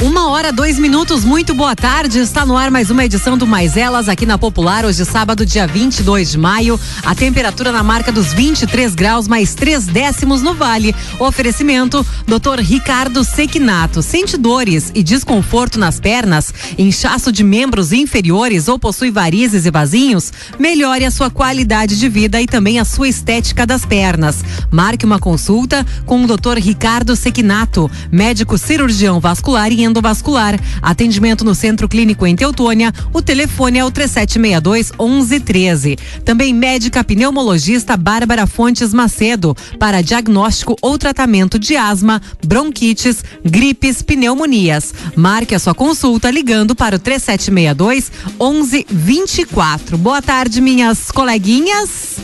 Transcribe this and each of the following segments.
Uma hora, dois minutos, muito boa tarde. Está no ar mais uma edição do Mais Elas aqui na Popular, hoje sábado, dia 22 de maio. A temperatura na marca dos 23 graus, mais três décimos no vale. Oferecimento: Dr. Ricardo Sequinato. Sente dores e desconforto nas pernas, inchaço de membros inferiores ou possui varizes e vasinhos? Melhore a sua qualidade de vida e também a sua estética das pernas. Marque uma consulta com o Dr. Ricardo Sequinato, médico cirurgião vascular e endovascular. Atendimento no Centro Clínico em Teutônia. O telefone é o 3762 1113. Também médica pneumologista Bárbara Fontes Macedo para diagnóstico ou tratamento de asma, bronquites, gripes, pneumonias. Marque a sua consulta ligando para o 3762 1124. Boa tarde, minhas coleguinhas.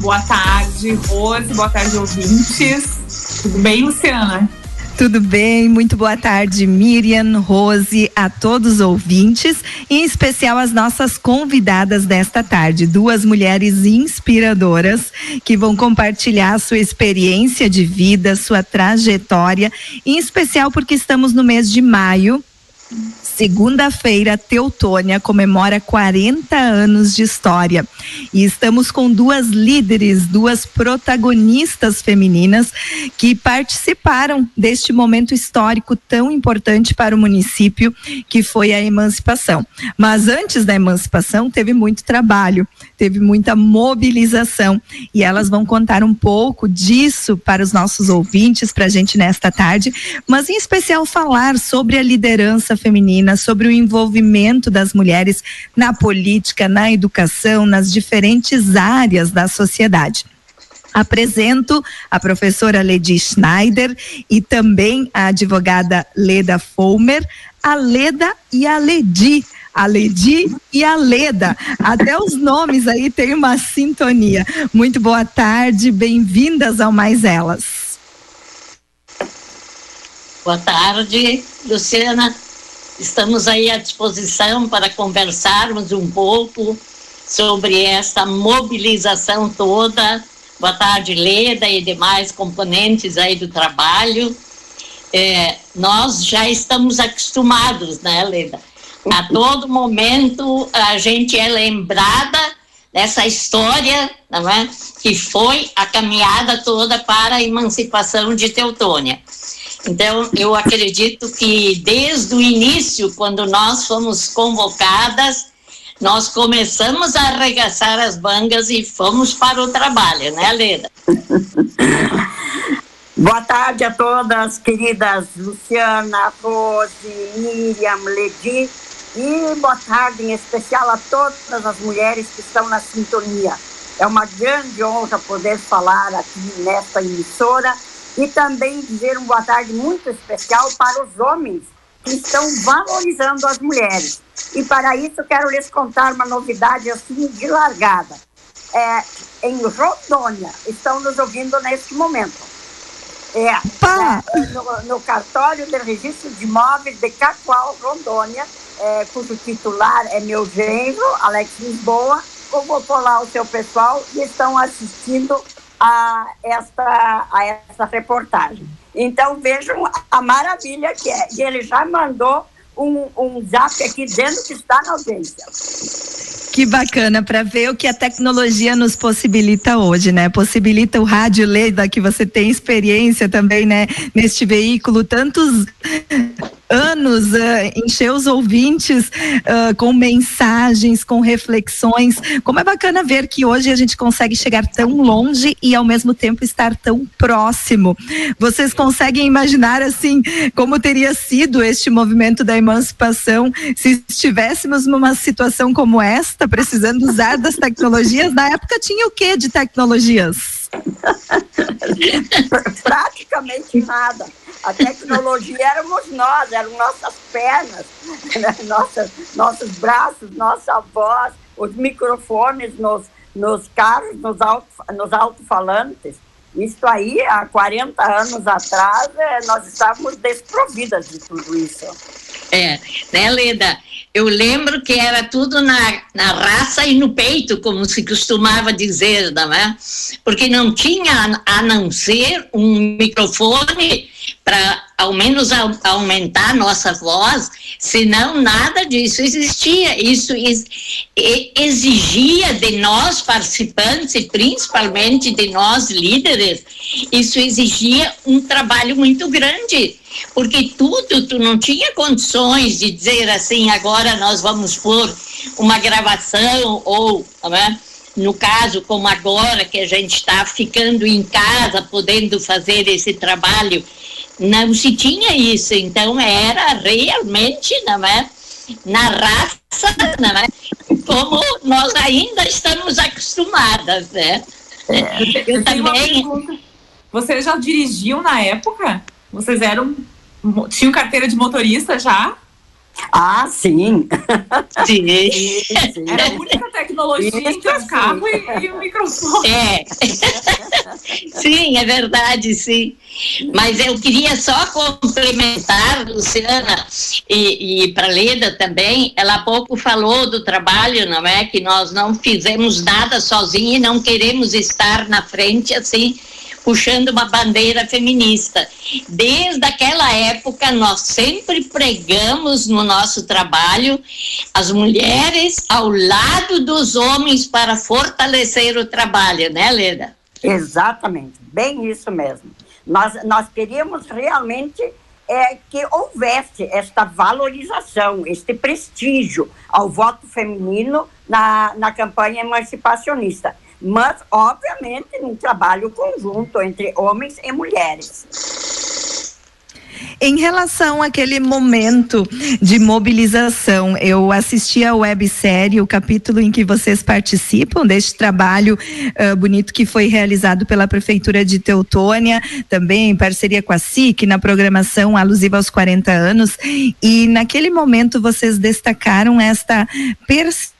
Boa tarde, Rose. Boa tarde, ouvintes. Tudo bem, Luciana? Tudo bem? Muito boa tarde, Miriam, Rose, a todos os ouvintes, em especial as nossas convidadas desta tarde, duas mulheres inspiradoras que vão compartilhar sua experiência de vida, sua trajetória, em especial porque estamos no mês de maio Segunda-feira, Teutônia comemora 40 anos de história. E estamos com duas líderes, duas protagonistas femininas que participaram deste momento histórico tão importante para o município, que foi a emancipação. Mas antes da emancipação, teve muito trabalho, teve muita mobilização. E elas vão contar um pouco disso para os nossos ouvintes, para a gente nesta tarde, mas em especial falar sobre a liderança feminina sobre o envolvimento das mulheres na política, na educação, nas diferentes áreas da sociedade. Apresento a professora Ledi Schneider e também a advogada Leda Fulmer, a Leda e a Ledi a Ledi e a Leda. Até os nomes aí tem uma sintonia. Muito boa tarde, bem-vindas ao Mais Elas. Boa tarde, Luciana. Estamos aí à disposição para conversarmos um pouco sobre esta mobilização toda. Boa tarde, Leda e demais componentes aí do trabalho. É, nós já estamos acostumados, né, Leda? A todo momento a gente é lembrada dessa história, não é? Que foi a caminhada toda para a emancipação de Teutônia. Então, eu acredito que desde o início, quando nós fomos convocadas, nós começamos a arregaçar as mangas e fomos para o trabalho, né, Leda? Boa tarde a todas, queridas Luciana, Rose, Miriam, Ledi, e boa tarde em especial a todas as mulheres que estão na sintonia. É uma grande honra poder falar aqui nesta emissora e também dizer uma boa tarde muito especial para os homens que estão valorizando as mulheres. E para isso quero lhes contar uma novidade assim de largada. É, em Rondônia, estão nos ouvindo neste momento. É, é no, no, cartório de registro de imóveis de Cacoal, Rondônia, é, cujo titular é meu genro, Alex Lisboa, convocou lá o seu pessoal e estão assistindo a esta, a essa reportagem. Então vejam a maravilha que é. E ele já mandou um, um zap aqui dizendo que está na audiência. Que bacana para ver o que a tecnologia nos possibilita hoje, né? Possibilita o rádio Leda, que você tem experiência também, né? Neste veículo, tantos anos uh, encher os ouvintes uh, com mensagens, com reflexões. Como é bacana ver que hoje a gente consegue chegar tão longe e ao mesmo tempo estar tão próximo. Vocês conseguem imaginar assim como teria sido este movimento da emancipação se estivéssemos numa situação como esta, precisando usar das tecnologias? Na época tinha o que de tecnologias? Praticamente nada. A tecnologia éramos nós, eram nossas pernas, né? nossos braços, nossa voz, os microfones nos, nos carros, nos, alto, nos alto-falantes. Isso aí, há 40 anos atrás, é, nós estávamos desprovidas de tudo isso. É, né, Leda? Eu lembro que era tudo na, na raça e no peito, como se costumava dizer, não é? Porque não tinha a não ser um microfone para ao menos a, aumentar nossa voz, senão nada disso existia. Isso ex, exigia de nós participantes, e principalmente de nós líderes, isso exigia um trabalho muito grande, porque tudo tu não tinha condições de dizer assim, agora nós vamos pôr uma gravação ou, né? no caso, como agora que a gente está ficando em casa, podendo fazer esse trabalho não se tinha isso, então era realmente, não é? Na raça, não é? Como nós ainda estamos acostumadas, né? Eu, Eu também. Vocês já dirigiam na época? Vocês eram. Tinham carteira de motorista já? Ah, sim. Sim. sim. Era a única tecnologia entre o carro e, e, o microfone. É. Sim, é verdade, sim. Mas eu queria só complementar, Luciana, e, e para Leda também, ela há pouco falou do trabalho, não é? Que nós não fizemos nada sozinhos e não queremos estar na frente assim puxando uma bandeira feminista. Desde aquela época, nós sempre pregamos no nosso trabalho as mulheres ao lado dos homens para fortalecer o trabalho, né, Leda? Exatamente, bem isso mesmo. Nós, nós queríamos realmente é, que houvesse esta valorização, este prestígio ao voto feminino na, na campanha emancipacionista mas, obviamente, num trabalho conjunto entre homens e mulheres. Em relação àquele momento de mobilização, eu assisti a websérie, o capítulo em que vocês participam deste trabalho uh, bonito que foi realizado pela Prefeitura de Teutônia, também em parceria com a SIC, na programação alusiva aos 40 anos. E naquele momento vocês destacaram esta percepção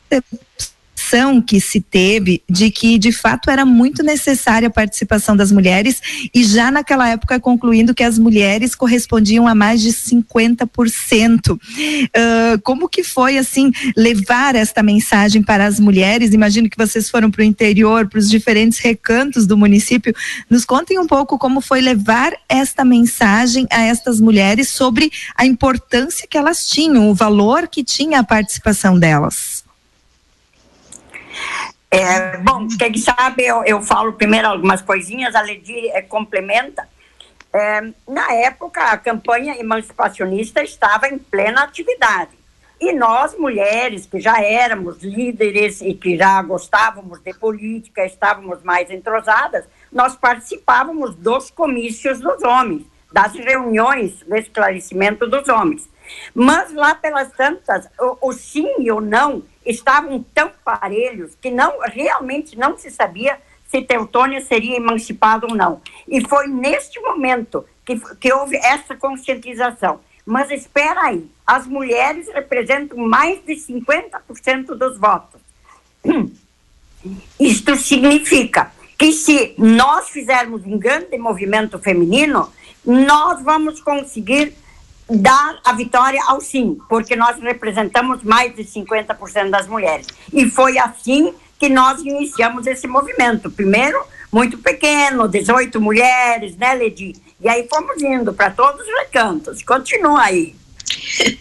que se teve de que de fato era muito necessária a participação das mulheres e já naquela época concluindo que as mulheres correspondiam a mais de 50%. Uh, como que foi assim levar esta mensagem para as mulheres? Imagino que vocês foram para o interior, para os diferentes recantos do município. Nos contem um pouco como foi levar esta mensagem a estas mulheres sobre a importância que elas tinham, o valor que tinha a participação delas. É, bom, quem sabe eu, eu falo primeiro algumas coisinhas, a Ledi é, complementa. É, na época, a campanha emancipacionista estava em plena atividade. E nós, mulheres, que já éramos líderes e que já gostávamos de política, estávamos mais entrosadas, nós participávamos dos comícios dos homens, das reuniões de esclarecimento dos homens. Mas lá pelas tantas, o, o sim e o não estavam tão parelhos que não realmente não se sabia se Teutônia seria emancipada ou não. E foi neste momento que, que houve essa conscientização. Mas espera aí, as mulheres representam mais de 50% dos votos. Isto significa que se nós fizermos um grande movimento feminino, nós vamos conseguir dar a vitória ao sim, porque nós representamos mais de 50% das mulheres. E foi assim que nós iniciamos esse movimento. Primeiro, muito pequeno, 18 mulheres, né, Ledi? E aí fomos indo para todos os recantos. Continua aí.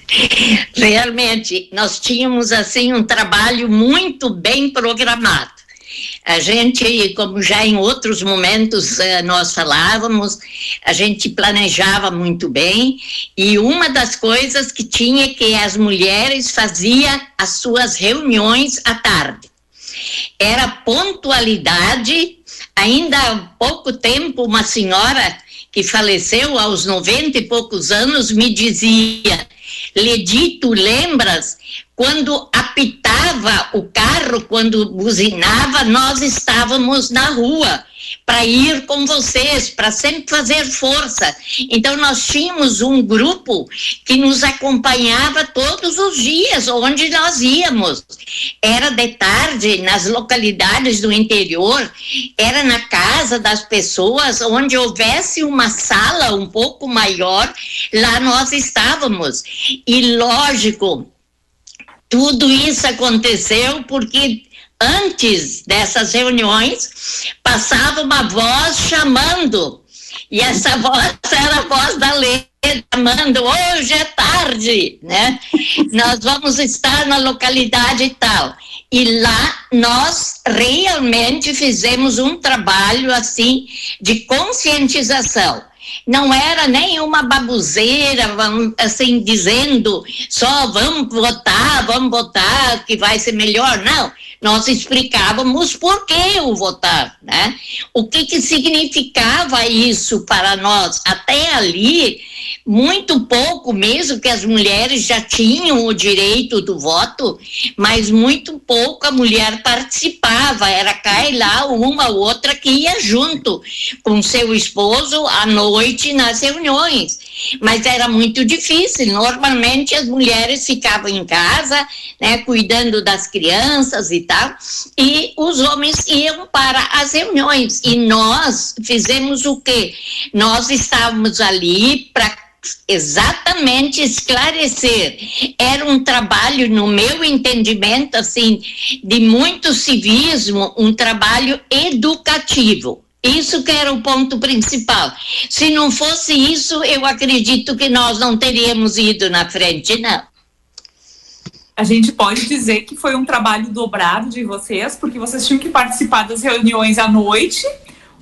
Realmente, nós tínhamos assim um trabalho muito bem programado. A gente, como já em outros momentos eh, nós falávamos, a gente planejava muito bem e uma das coisas que tinha que as mulheres faziam as suas reuniões à tarde. Era pontualidade, ainda há pouco tempo uma senhora que faleceu aos 90 e poucos anos me dizia, Ledito, lembras? Quando apitava o carro, quando buzinava, nós estávamos na rua para ir com vocês, para sempre fazer força. Então, nós tínhamos um grupo que nos acompanhava todos os dias, onde nós íamos. Era de tarde, nas localidades do interior, era na casa das pessoas, onde houvesse uma sala um pouco maior, lá nós estávamos. E, lógico, tudo isso aconteceu porque antes dessas reuniões passava uma voz chamando E essa voz era a voz da lei chamando hoje é tarde, né? Nós vamos estar na localidade tal. E lá nós realmente fizemos um trabalho assim de conscientização não era nenhuma babuzeira, assim, dizendo só vamos votar, vamos votar, que vai ser melhor. Não, nós explicávamos por que o votar, né? O que que significava isso para nós. Até ali, muito pouco mesmo que as mulheres já tinham o direito do voto, mas muito pouco a mulher participava, era cair lá uma ou outra que ia junto com seu esposo à noite nas reuniões. Mas era muito difícil, normalmente as mulheres ficavam em casa, né, cuidando das crianças e tal, e os homens iam para as reuniões. E nós fizemos o quê? Nós estávamos ali para exatamente esclarecer. Era um trabalho, no meu entendimento, assim, de muito civismo, um trabalho educativo. Isso que era o ponto principal. Se não fosse isso, eu acredito que nós não teríamos ido na frente, não. A gente pode dizer que foi um trabalho dobrado de vocês, porque vocês tinham que participar das reuniões à noite,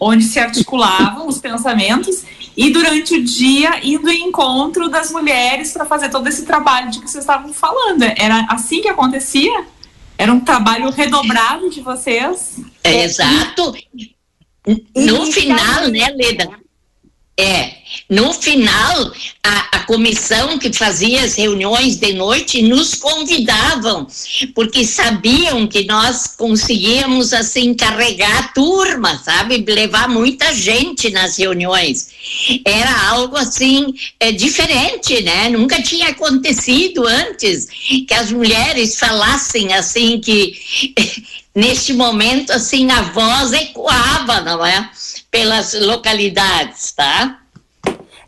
onde se articulavam os pensamentos, e durante o dia indo em encontro das mulheres para fazer todo esse trabalho de que vocês estavam falando. Era assim que acontecia? Era um trabalho redobrado de vocês? É, exato. No final, né, Leda? É, no final, a, a, comissão que fazia as reuniões de noite nos convidavam, porque sabiam que nós conseguíamos, assim, carregar a turma, sabe? Levar muita gente nas reuniões. Era algo, assim, é, diferente, né? Nunca tinha acontecido antes que as mulheres falassem, assim, que neste momento, assim, a voz ecoava, não é? Pelas localidades, tá?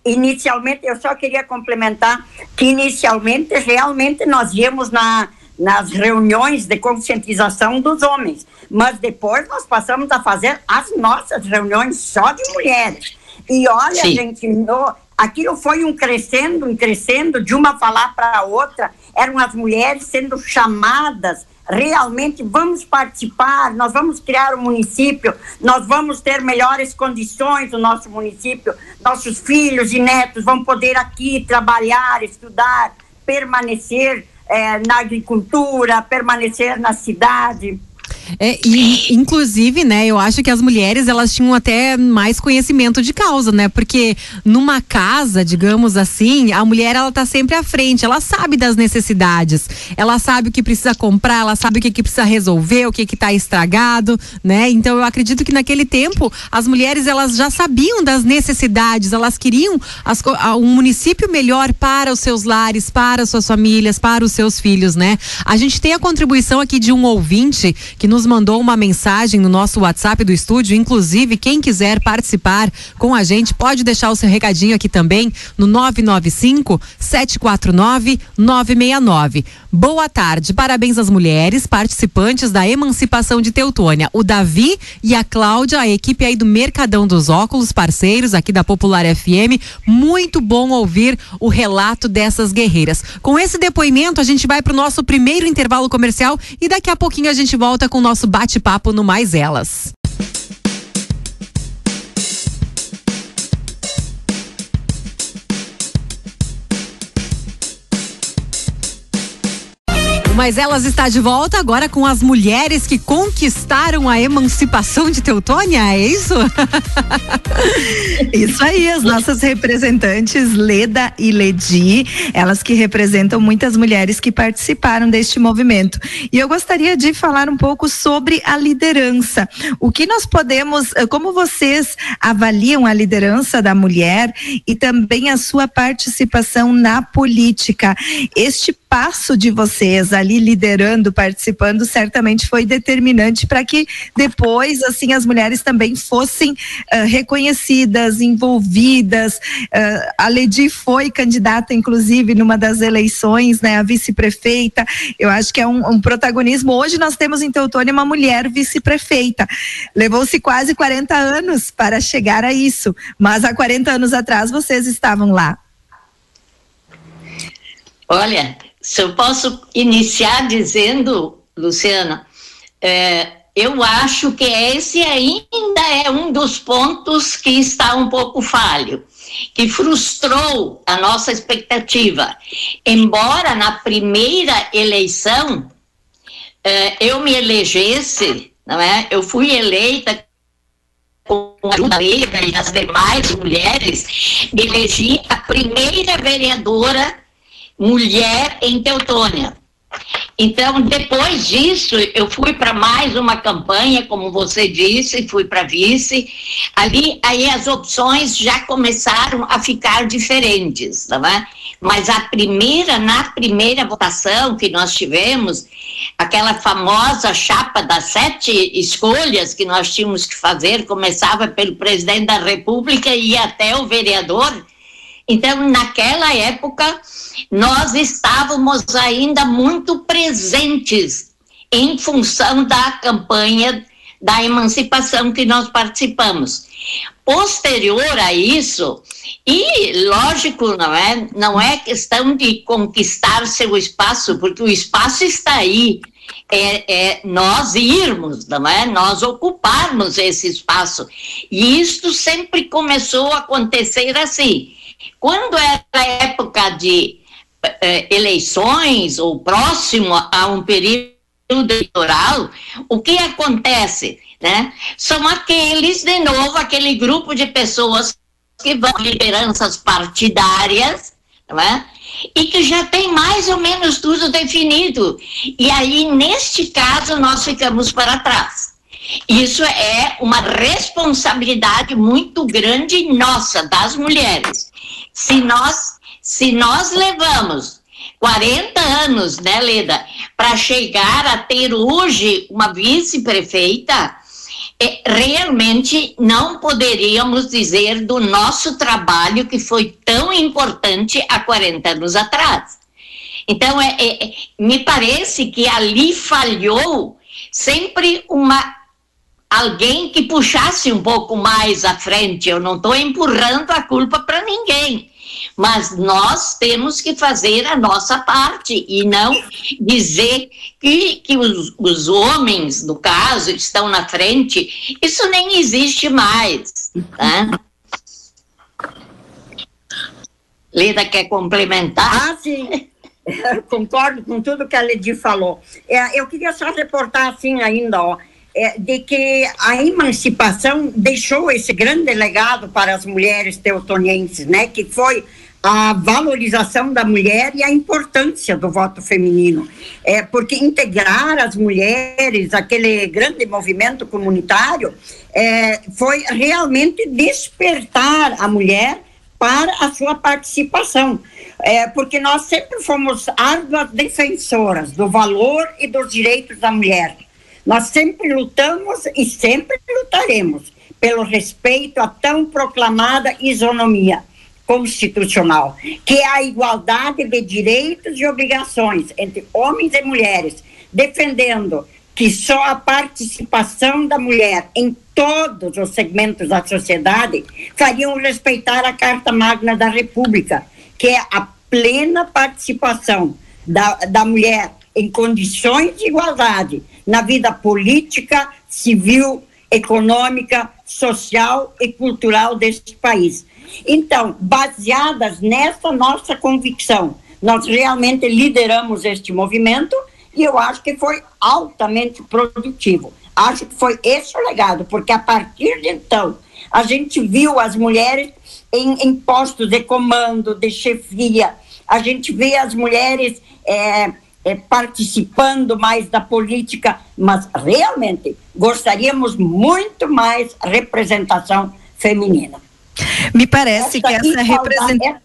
inicialmente, eu só queria complementar que inicialmente realmente nós íamos na, nas reuniões de conscientização dos homens, mas depois nós passamos a fazer as nossas reuniões só de mulheres. E olha, Sim. gente, no, aquilo foi um crescendo, um crescendo, de uma falar para a outra, eram as mulheres sendo chamadas realmente vamos participar, nós vamos criar um município, nós vamos ter melhores condições no nosso município, nossos filhos e netos vão poder aqui trabalhar, estudar, permanecer é, na agricultura, permanecer na cidade. É, e, inclusive, né, eu acho que as mulheres elas tinham até mais conhecimento de causa, né? Porque numa casa, digamos assim, a mulher ela tá sempre à frente, ela sabe das necessidades, ela sabe o que precisa comprar, ela sabe o que, que precisa resolver, o que que tá estragado, né? Então eu acredito que naquele tempo as mulheres elas já sabiam das necessidades, elas queriam as, um município melhor para os seus lares, para as suas famílias, para os seus filhos, né? A gente tem a contribuição aqui de um ouvinte que nos mandou uma mensagem no nosso WhatsApp do estúdio. Inclusive, quem quiser participar com a gente, pode deixar o seu recadinho aqui também no 995 749 969. Boa tarde, parabéns às mulheres participantes da emancipação de Teutônia. O Davi e a Cláudia, a equipe aí do Mercadão dos Óculos, parceiros aqui da Popular FM. Muito bom ouvir o relato dessas guerreiras. Com esse depoimento, a gente vai para o nosso primeiro intervalo comercial e daqui a pouquinho a gente volta com o nosso bate-papo no Mais Elas. Mas elas está de volta agora com as mulheres que conquistaram a emancipação de Teutônia, é isso? isso aí, as nossas representantes Leda e Ledi, elas que representam muitas mulheres que participaram deste movimento. E eu gostaria de falar um pouco sobre a liderança. O que nós podemos, eh, como vocês avaliam a liderança da mulher e também a sua participação na política? Este espaço de vocês ali liderando, participando, certamente foi determinante para que depois, assim, as mulheres também fossem uh, reconhecidas, envolvidas. Uh, a Ledi foi candidata, inclusive, numa das eleições, né, a vice-prefeita. Eu acho que é um, um protagonismo. Hoje nós temos em Teutônia uma mulher vice-prefeita. Levou-se quase 40 anos para chegar a isso, mas há 40 anos atrás vocês estavam lá. Olha, se eu posso iniciar dizendo, Luciana, é, eu acho que esse ainda é um dos pontos que está um pouco falho, que frustrou a nossa expectativa. Embora na primeira eleição é, eu me elegesse, não é? Eu fui eleita com a ajuda dele e das demais mulheres, elegi a primeira vereadora mulher em Teutônia. Então, depois disso, eu fui para mais uma campanha, como você disse, fui para vice. Ali, aí as opções já começaram a ficar diferentes, tá bem? Mas a primeira, na primeira votação que nós tivemos, aquela famosa chapa das sete escolhas que nós tínhamos que fazer, começava pelo presidente da República e ia até o vereador. Então, naquela época, nós estávamos ainda muito presentes em função da campanha da emancipação que nós participamos. Posterior a isso, e lógico, não é, não é questão de conquistar seu espaço, porque o espaço está aí, é, é, nós irmos, não é? Nós ocuparmos esse espaço. E isto sempre começou a acontecer assim. Quando era época de eh, eleições ou próximo a um período eleitoral, o que acontece? Né? São aqueles, de novo, aquele grupo de pessoas que vão lideranças partidárias, não é? e que já tem mais ou menos tudo definido. E aí, neste caso, nós ficamos para trás. Isso é uma responsabilidade muito grande nossa, das mulheres. Se nós, se nós levamos 40 anos, né, Leda, para chegar a ter hoje uma vice-prefeita, é, realmente não poderíamos dizer do nosso trabalho que foi tão importante há 40 anos atrás. Então, é, é, me parece que ali falhou sempre uma alguém que puxasse um pouco mais à frente. Eu não estou empurrando a culpa para ninguém, mas nós temos que fazer a nossa parte e não dizer que, que os, os homens, no caso, estão na frente. Isso nem existe mais. Tá? Lida quer complementar? Ah, sim. concordo com tudo que a Ledi falou. É, eu queria só reportar assim ainda, ó é, de que a emancipação deixou esse grande legado para as mulheres teutonienses, né, que foi a valorização da mulher e a importância do voto feminino. É, porque integrar as mulheres, aquele grande movimento comunitário, é, foi realmente despertar a mulher para a sua participação. É, porque nós sempre fomos árduas defensoras do valor e dos direitos da mulher. Nós sempre lutamos e sempre lutaremos pelo respeito à tão proclamada isonomia constitucional, que é a igualdade de direitos e obrigações entre homens e mulheres, defendendo que só a participação da mulher em todos os segmentos da sociedade fariam respeitar a Carta Magna da República, que é a plena participação da, da mulher em condições de igualdade na vida política, civil, econômica, social e cultural deste país. Então, baseadas nessa nossa convicção, nós realmente lideramos este movimento e eu acho que foi altamente produtivo. Acho que foi esse o legado, porque a partir de então, a gente viu as mulheres em, em postos de comando, de chefia, a gente vê as mulheres é, é, participando mais da política, mas realmente gostaríamos muito mais representação feminina. Me parece essa que essa representação.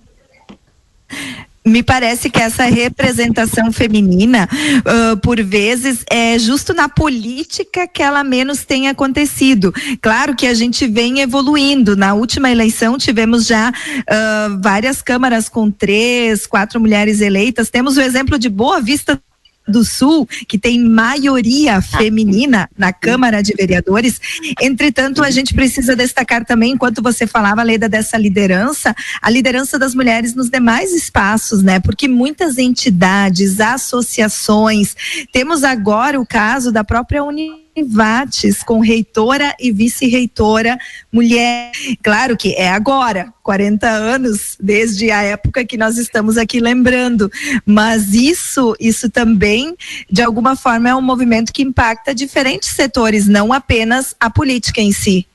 Me parece que essa representação feminina, uh, por vezes, é justo na política que ela menos tem acontecido. Claro que a gente vem evoluindo. Na última eleição tivemos já uh, várias câmaras com três, quatro mulheres eleitas. Temos o exemplo de Boa Vista do Sul, que tem maioria feminina na Câmara de Vereadores. Entretanto, a gente precisa destacar também, enquanto você falava, Leda, dessa liderança, a liderança das mulheres nos demais espaços, né? Porque muitas entidades, associações, temos agora o caso da própria União Vates, com reitora e vice-reitora mulher. Claro que é agora, 40 anos desde a época que nós estamos aqui lembrando, mas isso, isso também, de alguma forma, é um movimento que impacta diferentes setores, não apenas a política em si.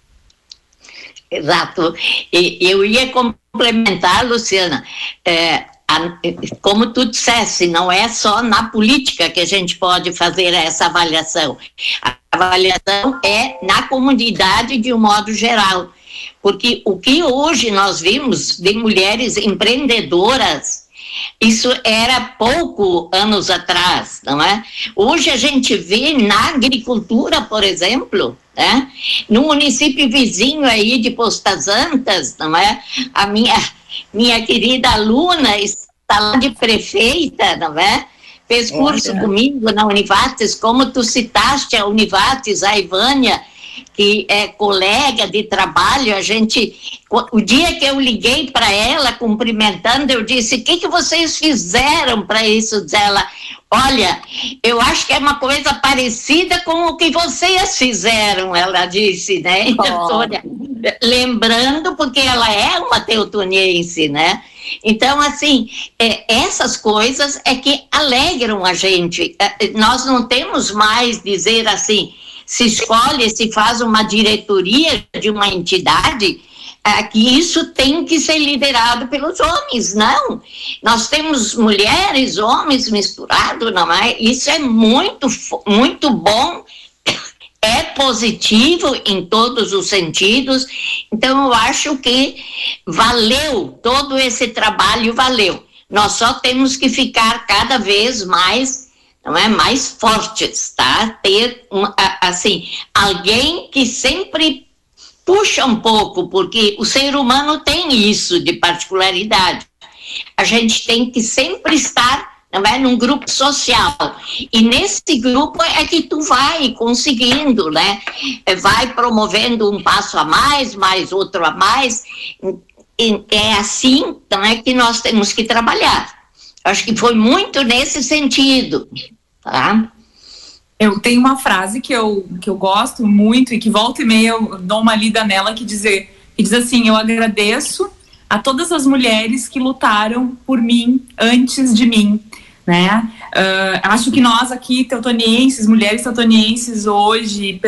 Exato. E eu ia complementar, Luciana. É, como tu dissesse, não é só na política que a gente pode fazer essa avaliação. A avaliação é na comunidade de um modo geral. Porque o que hoje nós vimos de mulheres empreendedoras, isso era pouco anos atrás, não é? Hoje a gente vê na agricultura, por exemplo, né? No município vizinho aí de Postas Antas, não é? A minha minha querida aluna está lá de prefeita, não é? Fez curso comigo na Univates, como tu citaste a Univates, a Ivânia, que é colega de trabalho, a gente, o dia que eu liguei para ela cumprimentando, eu disse: "O que que vocês fizeram para isso?" Diz ela: "Olha, eu acho que é uma coisa parecida com o que vocês fizeram", ela disse, né? Oh. Olha, lembrando porque ela é uma teutoniense, né? Então, assim, é, essas coisas é que alegram a gente. É, nós não temos mais dizer assim, se escolhe, se faz uma diretoria de uma entidade, é, que isso tem que ser liderado pelos homens, não. Nós temos mulheres, homens misturados, não é? Isso é muito, muito bom é positivo em todos os sentidos. Então, eu acho que valeu, todo esse trabalho valeu. Nós só temos que ficar cada vez mais, não é, mais fortes, tá? Ter, assim, alguém que sempre puxa um pouco, porque o ser humano tem isso de particularidade. A gente tem que sempre estar não é? Num grupo social. E nesse grupo é que tu vai conseguindo, né? É, vai promovendo um passo a mais, mais outro a mais. É assim não é, que nós temos que trabalhar. Acho que foi muito nesse sentido, tá? Eu tenho uma frase que eu, que eu gosto muito e que volta e meia eu dou uma lida nela que, dizer, que diz assim: Eu agradeço a todas as mulheres que lutaram por mim antes de mim né? Uh, acho que nós aqui, teutonienses, mulheres teutonienses hoje,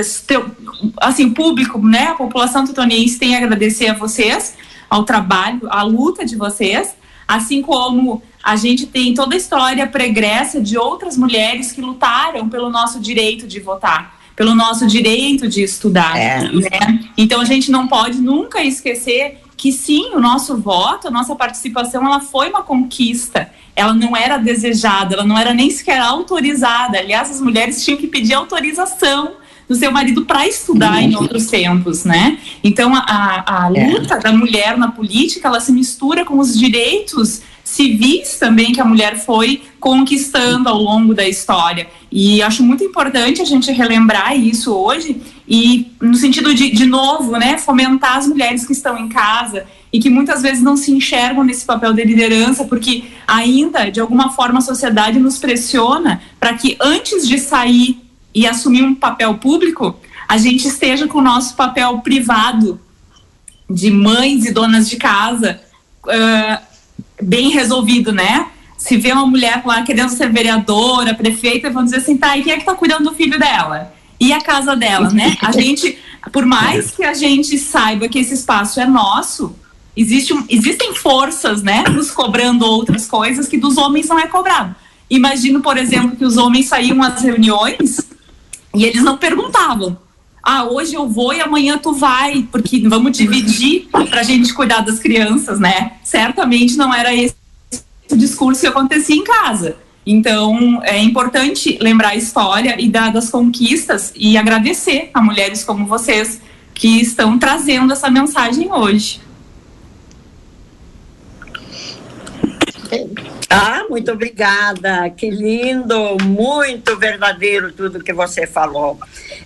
assim, o público, né, a população teutoniense tem a agradecer a vocês, ao trabalho, à luta de vocês, assim como a gente tem toda a história pregressa de outras mulheres que lutaram pelo nosso direito de votar, pelo nosso direito de estudar, é. né? Então a gente não pode nunca esquecer que sim, o nosso voto, a nossa participação, ela foi uma conquista ela não era desejada, ela não era nem sequer autorizada. Aliás, as mulheres tinham que pedir autorização do seu marido para estudar em outros tempos, né? Então a, a é. luta é. da mulher na política ela se mistura com os direitos civis também que a mulher foi conquistando ao longo da história. E acho muito importante a gente relembrar isso hoje e no sentido de, de novo, né, fomentar as mulheres que estão em casa e que muitas vezes não se enxergam nesse papel de liderança, porque ainda, de alguma forma, a sociedade nos pressiona para que antes de sair e assumir um papel público, a gente esteja com o nosso papel privado de mães e donas de casa uh, bem resolvido, né? Se vê uma mulher lá querendo ser vereadora, prefeita, vão dizer assim, tá, e quem é que tá cuidando do filho dela? E a casa dela, né? A gente, por mais que a gente saiba que esse espaço é nosso, Existe, existem forças, né, nos cobrando outras coisas que dos homens não é cobrado. Imagino, por exemplo, que os homens saíam às reuniões e eles não perguntavam. Ah, hoje eu vou e amanhã tu vai, porque vamos dividir para a gente cuidar das crianças, né? Certamente não era esse discurso que acontecia em casa. Então, é importante lembrar a história e dar das conquistas e agradecer a mulheres como vocês que estão trazendo essa mensagem hoje. Ah, muito obrigada. Que lindo, muito verdadeiro tudo que você falou.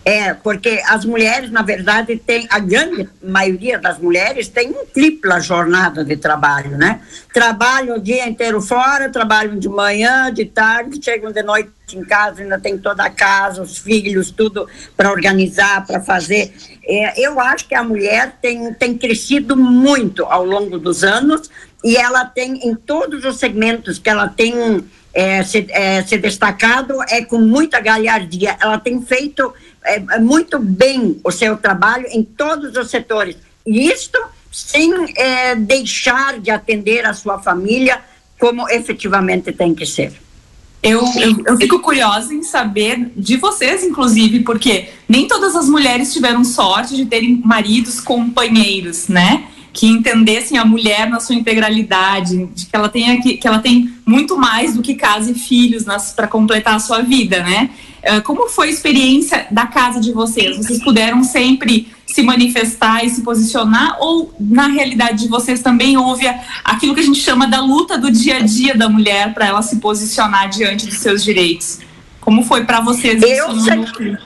É, porque as mulheres, na verdade, têm, a grande maioria das mulheres tem um tripla jornada de trabalho, né? Trabalham o dia inteiro fora, trabalham de manhã, de tarde, chegam de noite em casa, ainda tem toda a casa, os filhos, tudo para organizar, para fazer. É, eu acho que a mulher tem, tem crescido muito ao longo dos anos e ela tem, em todos os segmentos que ela tem é, se, é, se destacado, é com muita galhardia. Ela tem feito é, é, muito bem o seu trabalho em todos os setores. E isto sem é, deixar de atender a sua família como efetivamente tem que ser. Eu, eu, eu, fico curiosa em saber de vocês, inclusive, porque nem todas as mulheres tiveram sorte de terem maridos companheiros, né? Que entendessem a mulher na sua integralidade, de que ela tenha que, que ela tem muito mais do que casa e filhos para completar a sua vida, né? Uh, como foi a experiência da casa de vocês? Vocês puderam sempre se manifestar e se posicionar ou na realidade de vocês também houve aquilo que a gente chama da luta do dia a dia da mulher para ela se posicionar diante dos seus direitos? Como foi para vocês eu isso sempre,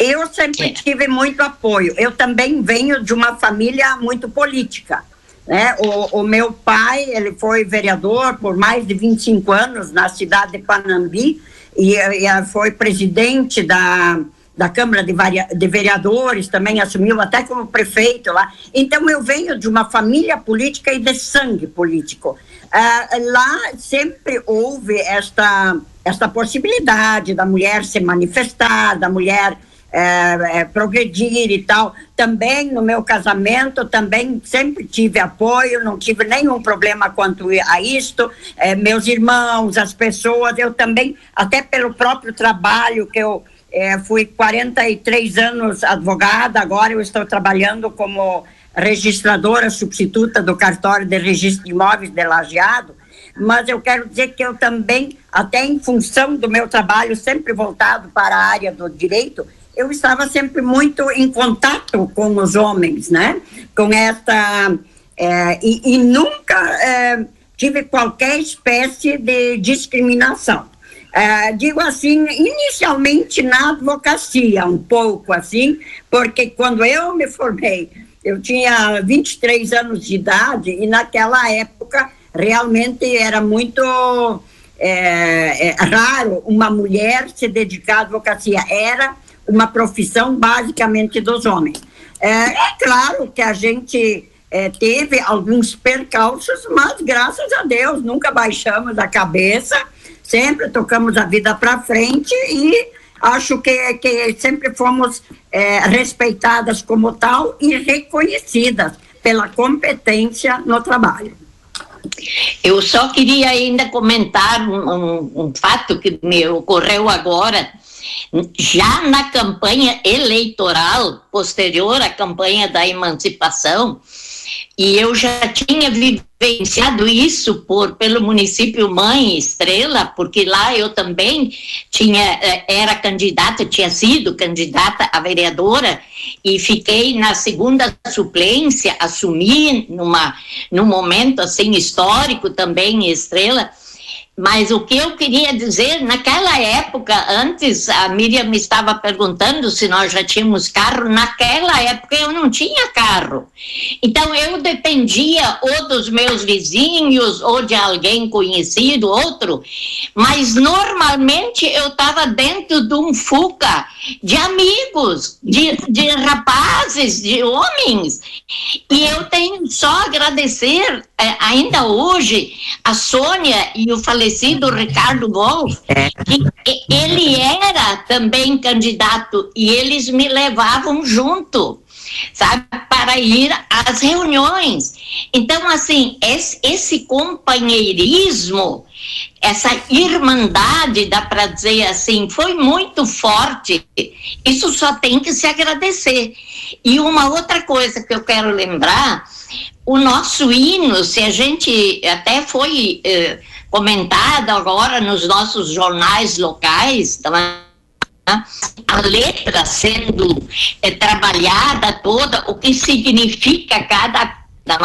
Eu sempre é. tive muito apoio. Eu também venho de uma família muito política. Né? O, o, meu pai, ele foi vereador por mais de 25 anos na cidade de Panambi e, e foi presidente da, da Câmara de, de, Vereadores, também assumiu até como prefeito lá. Então, eu venho de uma família política e de sangue político. Uh, lá sempre houve esta, esta possibilidade da mulher se manifestar, da mulher é, é, progredir e tal. Também no meu casamento, também sempre tive apoio, não tive nenhum problema quanto a isto. É, meus irmãos, as pessoas, eu também, até pelo próprio trabalho que eu é, fui 43 anos advogada, agora eu estou trabalhando como registradora substituta do cartório de registro de imóveis de Lajeado, mas eu quero dizer que eu também, até em função do meu trabalho sempre voltado para a área do direito, eu estava sempre muito em contato com os homens, né? Com esta é, e, e, nunca é, tive qualquer espécie de discriminação. É, digo assim, inicialmente na advocacia, um pouco assim, porque quando eu me formei, eu tinha 23 anos de idade e naquela época realmente era muito é, é, raro uma mulher se dedicar à advocacia. Era uma profissão basicamente dos homens. É, é claro que a gente é, teve alguns percalços, mas graças a Deus nunca baixamos a cabeça, sempre tocamos a vida para frente e acho que, que sempre fomos é, respeitadas como tal e reconhecidas pela competência no trabalho. Eu só queria ainda comentar um, um, fato que me ocorreu agora. Já na campanha eleitoral, posterior à campanha da emancipação, e eu já tinha vivenciado isso por pelo município Mãe Estrela, porque lá eu também tinha eh, era candidata, tinha sido candidata a vereadora e fiquei na segunda suplência, assumi numa num momento assim histórico também em Estrela mas o que eu queria dizer, naquela época, antes a Miriam me estava perguntando se nós já tínhamos carro, naquela época eu não tinha carro. Então eu dependia ou dos meus vizinhos ou de alguém conhecido, outro, mas normalmente eu estava dentro de um fuga de amigos, de, de rapazes, de homens. E eu tenho só agradecer ainda hoje a Sônia e o falecido Ricardo Wolff, que ele era também candidato e eles me levavam junto. sabe, para ir às reuniões. Então, assim, esse, esse companheirismo, essa irmandade, dá para dizer assim, foi muito forte. Isso só tem que se agradecer. E uma outra coisa que eu quero lembrar, o nosso hino, se a gente até foi eh, comentado agora nos nossos jornais locais, tá? a letra sendo é, trabalhada toda, o que significa cada,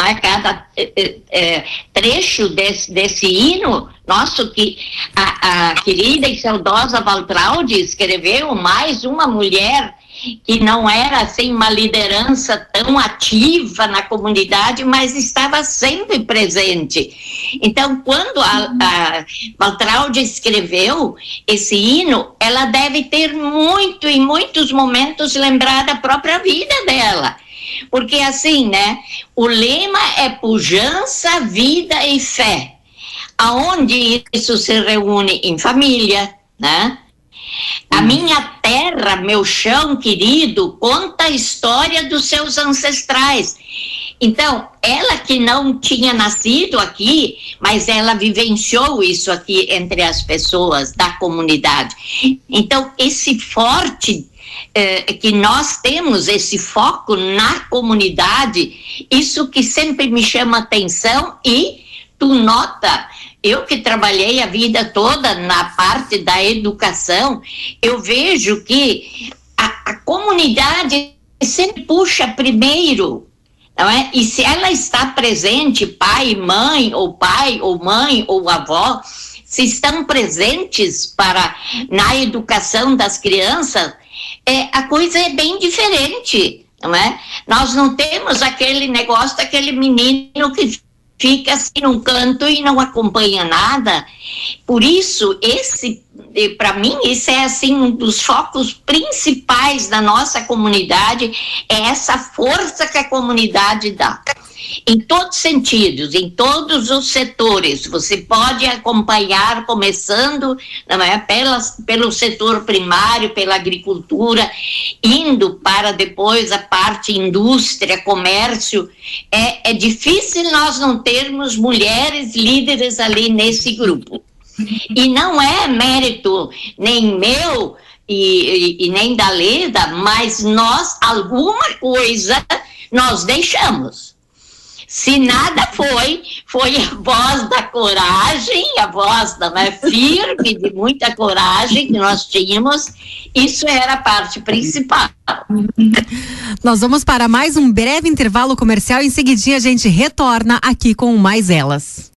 é? cada é, é, trecho desse, desse hino, nosso que a, a querida e saudosa Valtraude escreveu, mais uma mulher que não era assim uma liderança tão ativa na comunidade, mas estava sempre presente. Então, quando a, a Valtraude escreveu esse hino, ela deve ter muito, em muitos momentos, lembrado a própria vida dela. Porque assim, né? O lema é pujança, vida e fé. Aonde isso se reúne em família, né? A minha terra, meu chão querido, conta a história dos seus ancestrais. Então, ela que não tinha nascido aqui, mas ela vivenciou isso aqui entre as pessoas da comunidade. Então, esse forte eh, que nós temos, esse foco na comunidade, isso que sempre me chama atenção e tu nota eu que trabalhei a vida toda na parte da educação, eu vejo que a, a comunidade sempre puxa primeiro, é? E se ela está presente, pai, mãe, ou pai, ou mãe, ou avó, se estão presentes para na educação das crianças, é, a coisa é bem diferente, não é? Nós não temos aquele negócio daquele menino que fica assim num canto e não acompanha nada. Por isso, esse, para mim, esse é assim um dos focos principais da nossa comunidade, é essa força que a comunidade dá em todos os sentidos, em todos os setores. Você pode acompanhar, começando é, pelo setor primário, pela agricultura, indo para depois a parte indústria, comércio. É, é difícil nós não termos mulheres líderes ali nesse grupo. E não é mérito nem meu e, e, e nem da Leda, mas nós, alguma coisa, nós deixamos. Se nada foi, foi a voz da coragem, a voz da né, firme, de muita coragem que nós tínhamos. Isso era a parte principal. Nós vamos para mais um breve intervalo comercial. Em seguidinha a gente retorna aqui com mais elas.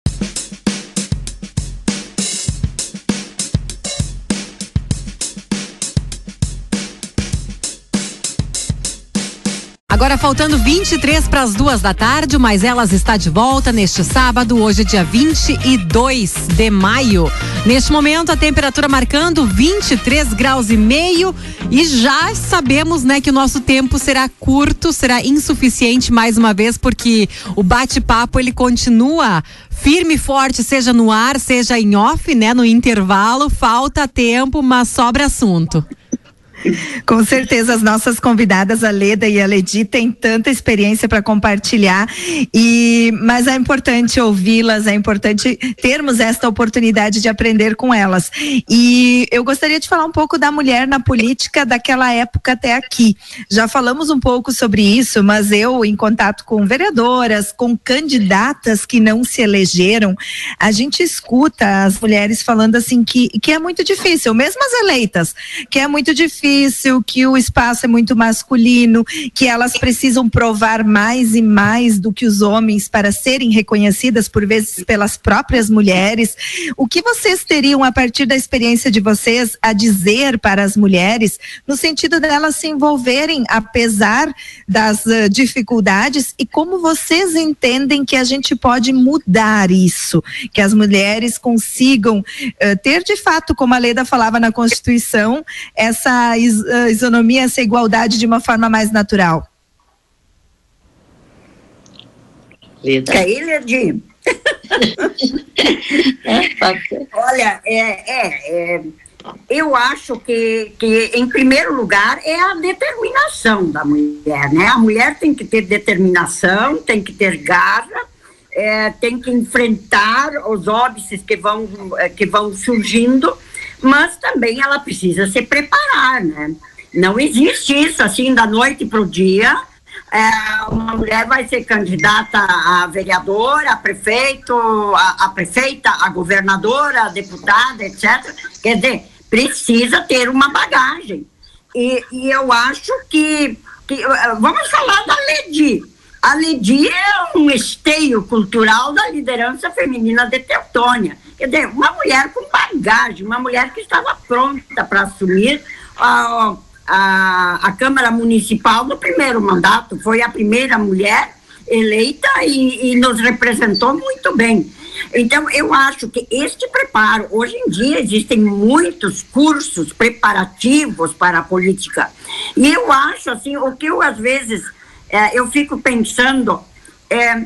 Agora faltando 23 para as duas da tarde, mas elas está de volta neste sábado, hoje dia 22 de maio. Neste momento a temperatura marcando 23 graus e meio e já sabemos, né, que o nosso tempo será curto, será insuficiente mais uma vez porque o bate-papo ele continua firme e forte, seja no ar, seja em off, né, no intervalo, falta tempo, mas sobra assunto. Com certeza as nossas convidadas, a Leda e a Ledi, têm tanta experiência para compartilhar e mas é importante ouvi-las, é importante termos esta oportunidade de aprender com elas. E eu gostaria de falar um pouco da mulher na política daquela época até aqui. Já falamos um pouco sobre isso, mas eu em contato com vereadoras, com candidatas que não se elegeram, a gente escuta as mulheres falando assim que que é muito difícil, mesmo as eleitas, que é muito difícil difícil, que o espaço é muito masculino, que elas precisam provar mais e mais do que os homens para serem reconhecidas por vezes pelas próprias mulheres. O que vocês teriam a partir da experiência de vocês a dizer para as mulheres no sentido delas se envolverem apesar das uh, dificuldades e como vocês entendem que a gente pode mudar isso, que as mulheres consigam uh, ter de fato, como a Leda falava na Constituição, essa is, isonomia, essa igualdade de uma forma mais natural? Lida. Ledir? Olha, é, é, é, eu acho que, que, em primeiro lugar, é a determinação da mulher, né? A mulher tem que ter determinação, tem que ter garra, é, tem que enfrentar os óbices que vão, é, que vão surgindo, mas também ela precisa se preparar, né? Não existe isso assim da noite para o dia. É, uma mulher vai ser candidata a vereadora, a prefeito, a, a prefeita, a governadora, a deputada, etc. Quer dizer, precisa ter uma bagagem. E, e eu acho que, que. Vamos falar da Ledi. A Ledi é um esteio cultural da liderança feminina de Teutônia. Quer dizer, uma mulher com bagagem, uma mulher que estava pronta para assumir a, a, a Câmara Municipal no primeiro mandato. Foi a primeira mulher eleita e, e nos representou muito bem. Então, eu acho que este preparo, hoje em dia existem muitos cursos preparativos para a política. E eu acho, assim, o que eu às vezes é, eu fico pensando é,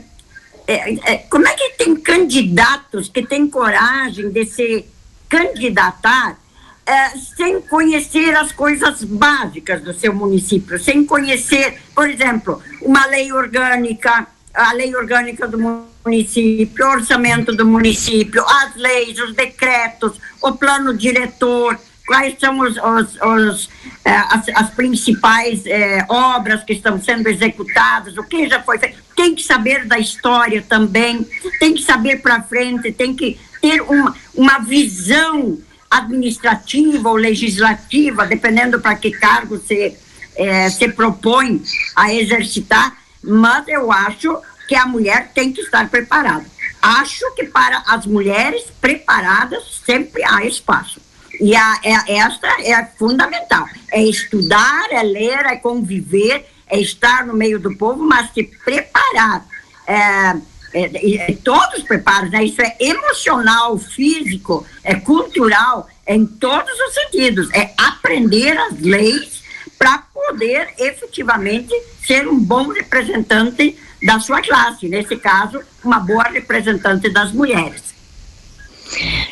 é, é, como é que tem candidatos que têm coragem de se candidatar é, sem conhecer as coisas básicas do seu município, sem conhecer, por exemplo, uma lei orgânica, a lei orgânica do município, o orçamento do município, as leis, os decretos, o plano diretor, quais são os, os, os eh, as, as, principais eh, obras que estão sendo executadas, o que já foi feito. Tem que saber da história também, tem que saber para frente, tem que ter uma, uma visão administrativa ou legislativa, dependendo para que cargo se, eh, se propõe a exercitar, mas eu acho que a mulher tem que estar preparada. Acho que para as mulheres preparadas sempre há espaço. E a, é, esta é fundamental. É estudar, é ler, é conviver, é estar no meio do povo, mas se preparar. É, é, é, todos os preparos, né? Isso é emocional, físico, é cultural, é em todos os sentidos. É aprender as leis para poder efetivamente ser um bom representante da sua classe, nesse caso, uma boa representante das mulheres.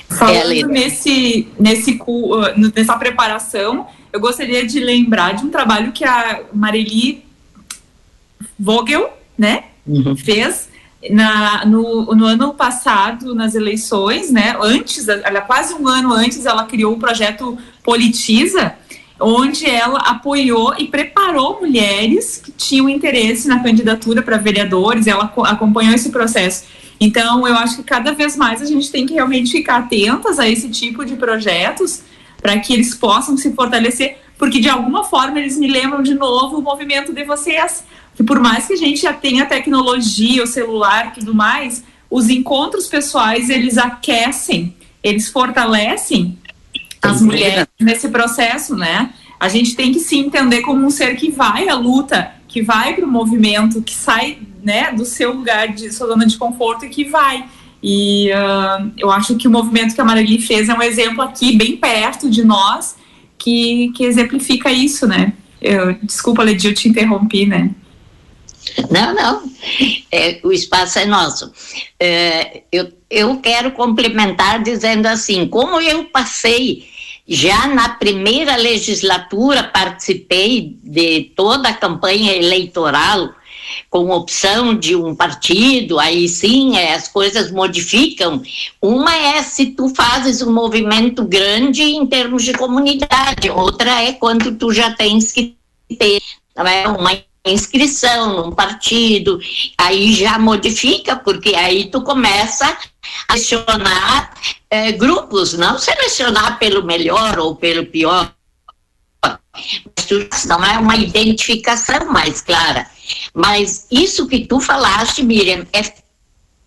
Falando é, nesse, nesse, uh, nessa preparação, eu gostaria de lembrar de um trabalho que a Marili Vogel, né, uhum. fez na, no, no, ano passado, nas eleições, né, antes, ela, quase um ano antes, ela criou o projeto Politiza, onde ela apoiou e preparou mulheres que tinham interesse na candidatura para vereadores, ela acompanhou esse processo. Então, eu acho que cada vez mais a gente tem que realmente ficar atentas a esse tipo de projetos para que eles possam se fortalecer, porque de alguma forma eles me lembram de novo o movimento de vocês, que por mais que a gente já tenha tecnologia, o celular e tudo mais, os encontros pessoais eles aquecem, eles fortalecem as mulheres nesse processo, né? A gente tem que se entender como um ser que vai à luta, que vai para o movimento, que sai né, do seu lugar de sua zona de conforto e que vai. E uh, eu acho que o movimento que a Marili fez é um exemplo aqui, bem perto de nós, que, que exemplifica isso, né? Eu, desculpa, Ledi, eu te interrompi, né? Não, não. É, o espaço é nosso. É, eu, eu quero complementar dizendo assim: como eu passei já na primeira legislatura, participei de toda a campanha eleitoral com opção de um partido, aí sim é, as coisas modificam. Uma é se tu fazes um movimento grande em termos de comunidade, outra é quando tu já tens que ter é, uma inscrição num partido, aí já modifica, porque aí tu começa a selecionar é, grupos, não selecionar pelo melhor ou pelo pior, não é uma identificação mais clara. Mas isso que tu falaste, Miriam, é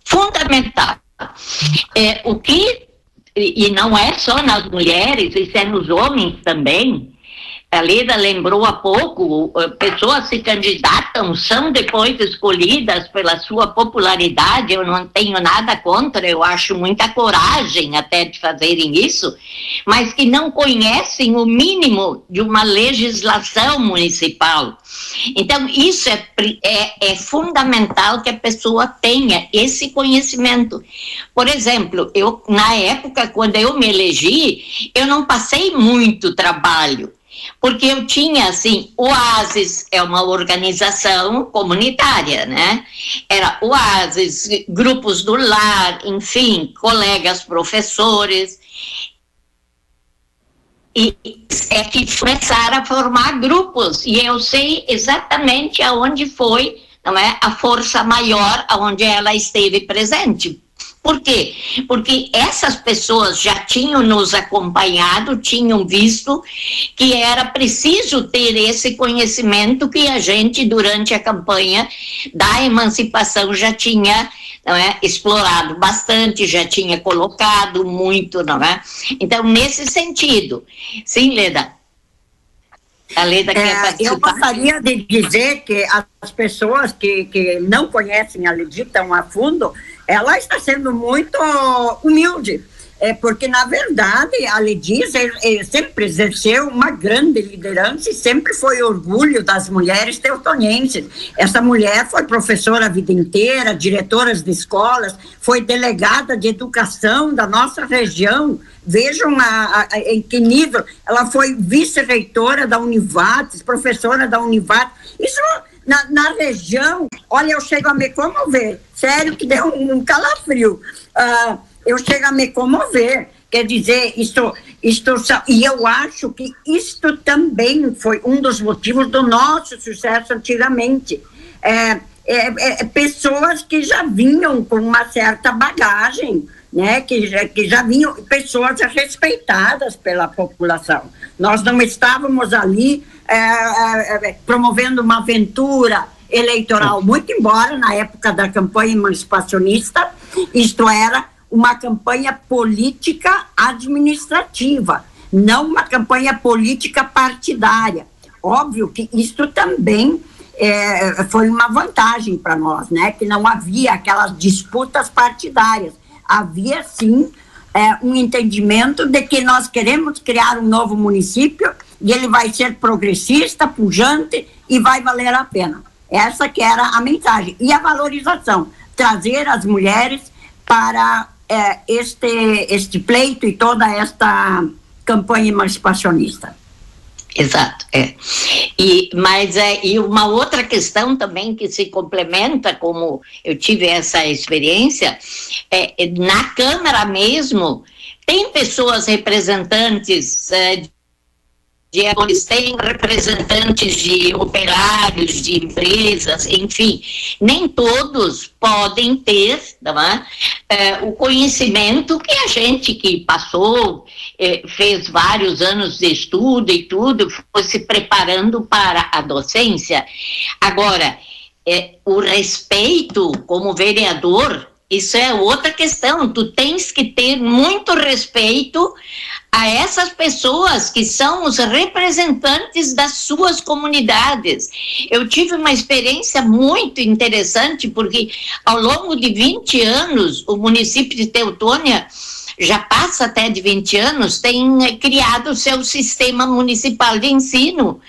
fundamental. É, o que, e não é só nas mulheres, isso é nos homens também, a Leda lembrou há pouco, eh, pessoas se candidatam, são depois escolhidas pela sua popularidade, eu não tenho nada contra, eu acho muita coragem até de fazerem isso, mas que não conhecem o mínimo de uma legislação municipal. Então, isso é, é, é fundamental que a pessoa tenha esse conhecimento. Por exemplo, eu, na época, quando eu me elegi, eu não passei muito trabalho porque eu tinha assim, o é uma organização comunitária, né? Era o grupos do lar, enfim, colegas professores. E é que começaram a formar grupos, e eu sei exatamente aonde foi, não é, a força maior aonde ela esteve presente por quê? Porque essas pessoas já tinham nos acompanhado, tinham visto que era preciso ter esse conhecimento que a gente, durante a campanha da emancipação, já tinha é, explorado bastante, já tinha colocado muito, não é? Então, nesse sentido, sim, Leda. A Leda quer é, participar? Eu gostaria de dizer que as pessoas que, que não conhecem a Ledi tão a fundo, ela está sendo muito humilde, é porque, na verdade, a Lediz sempre exerceu uma grande liderança e sempre foi orgulho das mulheres teutonenses. Essa mulher foi professora a vida inteira, diretora de escolas, foi delegada de educação da nossa região. Vejam a, a, em que nível. Ela foi vice-reitora da Univates, professora da Univates. Isso na, na, região, olha, eu chego a me comover. Sério que deu um, um calafrio. Uh, eu chego a me comover. Quer dizer, isto, isto, e eu acho que isto também foi um dos motivos do nosso sucesso antigamente. É, é, é, pessoas que já vinham com uma certa bagagem, né, que, já, que já vinham, pessoas respeitadas pela população. Nós não estávamos ali é, é, é, promovendo uma aventura eleitoral, muito embora na época da campanha emancipacionista, isto era uma campanha política administrativa, não uma campanha política partidária. Óbvio que isso também é, foi uma vantagem para nós, né? Que não havia aquelas disputas partidárias. Havia sim é, um entendimento de que nós queremos criar um novo município e ele vai ser progressista, pujante e vai valer a pena. Essa que era a mensagem. E a valorização, trazer as mulheres para é, este, este pleito e toda esta campanha emancipacionista. Exato, é. E, mas é, e uma outra questão também que se complementa, como eu tive essa experiência, é, na Câmara mesmo, tem pessoas representantes é, eles têm representantes de operários, de empresas, enfim, nem todos podem ter é? é o conhecimento que a gente que passou, é, fez vários anos de estudo e tudo, foi se preparando para a docência. Agora, é, o respeito como vereador isso é outra questão. Tu tens que ter muito respeito a essas pessoas que são os representantes das suas comunidades. Eu tive uma experiência muito interessante, porque ao longo de 20 anos, o município de Teutônia já passa até de 20 anos, tem eh, criado o seu sistema municipal de ensino.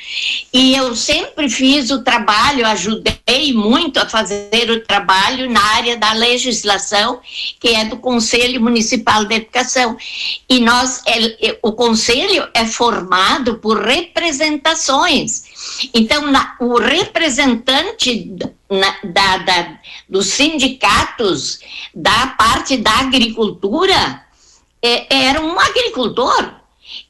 E eu sempre fiz o trabalho, ajudei muito a fazer o trabalho na área da legislação, que é do Conselho Municipal de Educação. E nós, é, o conselho é formado por representações. Então, na, o representante na, da, da, dos sindicatos da parte da agricultura é, era um agricultor.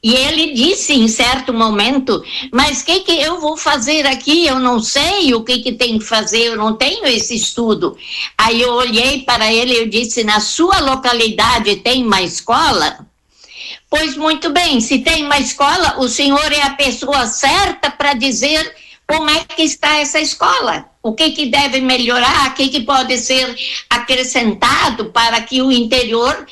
E ele disse em certo momento: Mas o que, que eu vou fazer aqui? Eu não sei o que, que tem que fazer, eu não tenho esse estudo. Aí eu olhei para ele e disse: Na sua localidade tem uma escola? Pois muito bem, se tem uma escola, o senhor é a pessoa certa para dizer como é que está essa escola, o que, que deve melhorar, o que, que pode ser acrescentado para que o interior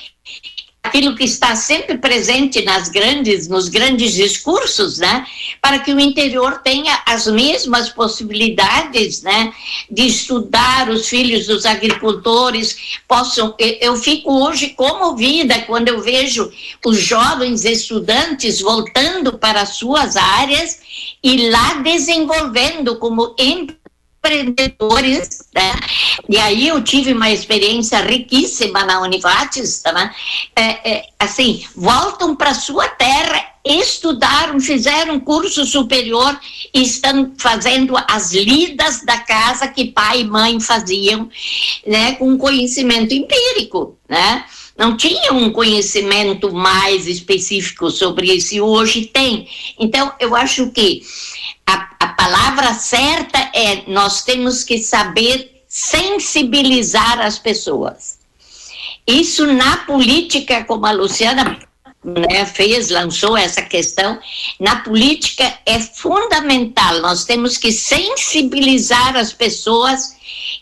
aquilo que está sempre presente nas grandes, nos grandes discursos, né? Para que o interior tenha as mesmas possibilidades, né? De estudar os filhos dos agricultores possam. Eu fico hoje comovida quando eu vejo os jovens estudantes voltando para suas áreas e lá desenvolvendo como empreendedores, né? E aí eu tive uma experiência riquíssima na Univates, né? É, é, assim, voltam para sua terra, estudaram, fizeram curso superior e estão fazendo as lidas da casa que pai e mãe faziam, né? Com conhecimento empírico, né? não tinha um conhecimento mais específico sobre isso, e hoje tem. Então, eu acho que a, a palavra certa é: nós temos que saber sensibilizar as pessoas. Isso na política, como a Luciana né, fez, lançou essa questão, na política é fundamental. Nós temos que sensibilizar as pessoas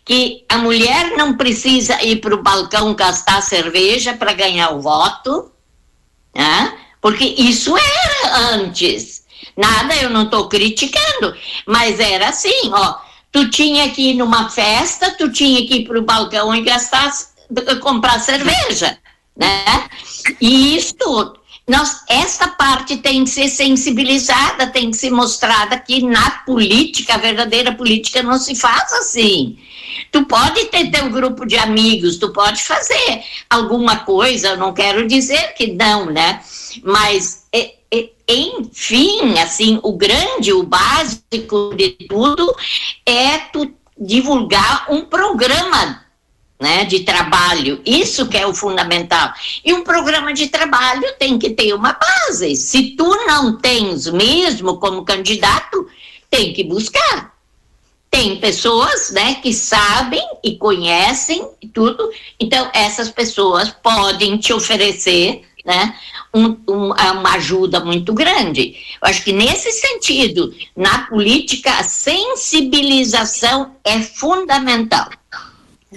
que a mulher não precisa ir para o balcão gastar cerveja para ganhar o voto, né? porque isso era antes. Nada, eu não estou criticando, mas era assim, ó. Tu tinha que ir numa festa, tu tinha que ir para o balcão e gastar, comprar cerveja, né? E isso nós, esta parte tem que ser sensibilizada, tem que ser mostrada que na política, a verdadeira política não se faz assim. Tu pode ter teu grupo de amigos, tu pode fazer alguma coisa, eu não quero dizer que não, né? Mas, é, é, enfim, assim, o grande, o básico de tudo é tu divulgar um programa né, de trabalho. Isso que é o fundamental. E um programa de trabalho tem que ter uma base. Se tu não tens mesmo como candidato, tem que buscar. Tem pessoas, né, que sabem e conhecem tudo. Então essas pessoas podem te oferecer, né, um, um, uma ajuda muito grande. Eu acho que nesse sentido, na política, a sensibilização é fundamental.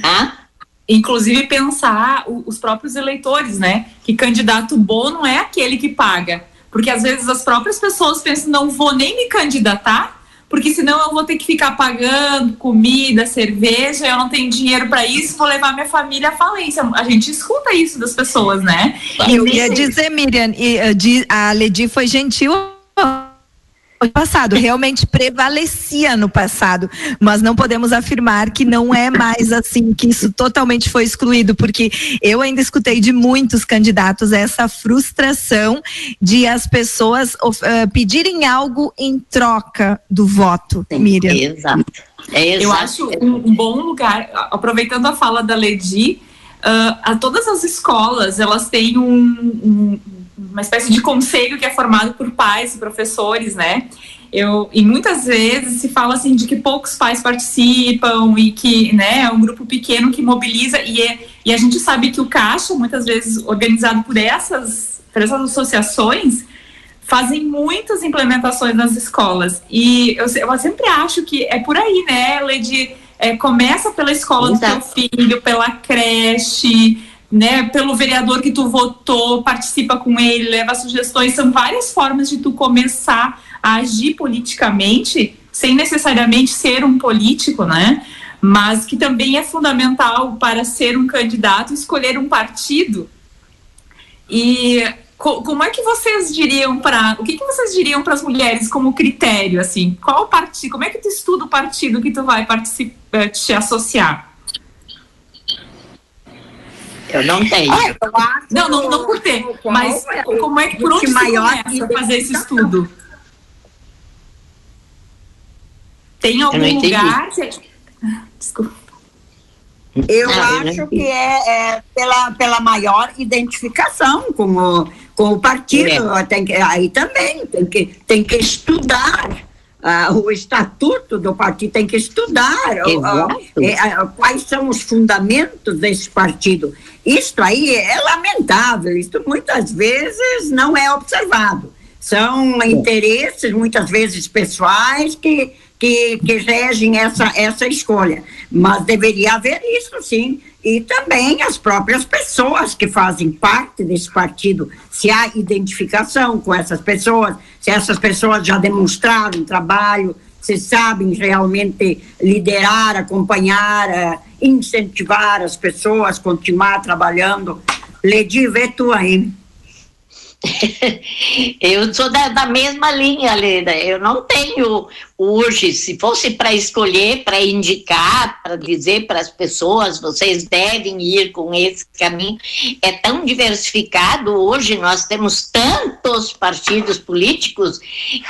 Tá? inclusive pensar os próprios eleitores, né? Que candidato bom não é aquele que paga. Porque às vezes as próprias pessoas pensam, não vou nem me candidatar, porque senão eu vou ter que ficar pagando comida, cerveja, eu não tenho dinheiro para isso, vou levar minha família à falência. A gente escuta isso das pessoas, né? Eu ia dizer, Miriam, eh, a Ledi foi gentil passado, realmente prevalecia no passado, mas não podemos afirmar que não é mais assim, que isso totalmente foi excluído, porque eu ainda escutei de muitos candidatos essa frustração de as pessoas uh, pedirem algo em troca do voto, Sim, Miriam. Exato. É eu acho um, um, bom lugar, aproveitando a fala da Ledi, uh, a todas as escolas, elas têm um, um uma espécie de conselho que é formado por pais e professores, né? Eu, e muitas vezes se fala assim de que poucos pais participam e que né, é um grupo pequeno que mobiliza e, é, e a gente sabe que o Caixa, muitas vezes organizado por essas, por essas associações, fazem muitas implementações nas escolas. E eu, eu sempre acho que é por aí, né, Lady? É, começa pela escola Exato. do teu filho, pela creche, né, pelo vereador que tu votou, participa com ele, leva sugestões, são várias formas de tu começar a agir politicamente, sem necessariamente ser um político, né? Mas que também é fundamental para ser um candidato, escolher um partido. E co como é que vocês diriam para, o que, que vocês diriam para as mulheres como critério, assim? Qual partido, como é que tu estuda o partido que tu vai participar, te associar? Eu não tenho. Ah, eu não, não, não por ter, mas é como é que por onde maior você começa a fazer esse estudo? Tem algum lugar? Desculpa. Eu acho que é, é, pela, pela maior identificação com o, com o partido. É. Tem que, aí também tem que, tem que estudar Uh, o estatuto do partido tem que estudar uh, uh, quais são os fundamentos desse partido. Isto aí é lamentável, isto muitas vezes não é observado. São interesses, muitas vezes pessoais, que, que, que regem essa, essa escolha. Mas deveria haver isso, sim. E também as próprias pessoas que fazem parte desse partido, se há identificação com essas pessoas, se essas pessoas já demonstraram trabalho, se sabem realmente liderar, acompanhar, eh, incentivar as pessoas, continuar trabalhando. Ledi, vê tu aí. eu sou da, da, mesma linha, Leda. Eu não tenho hoje, se fosse para escolher, para indicar, para dizer para as pessoas, vocês devem ir com esse caminho. É tão diversificado hoje, nós temos tantos partidos políticos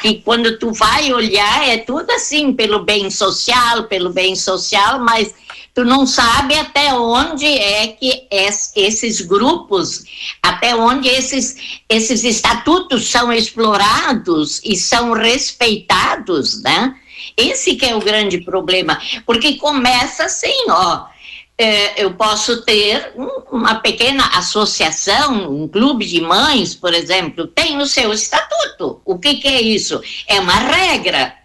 que quando tu vai olhar é tudo assim pelo bem social, pelo bem social, mas tu não sabe até onde é que esses grupos, até onde esses, esses estatutos são explorados e são respeitados, né? Esse que é o grande problema, porque começa assim, ó, é, eu posso ter uma pequena associação, um clube de mães, por exemplo, tem o seu estatuto. O que, que é isso? É uma regra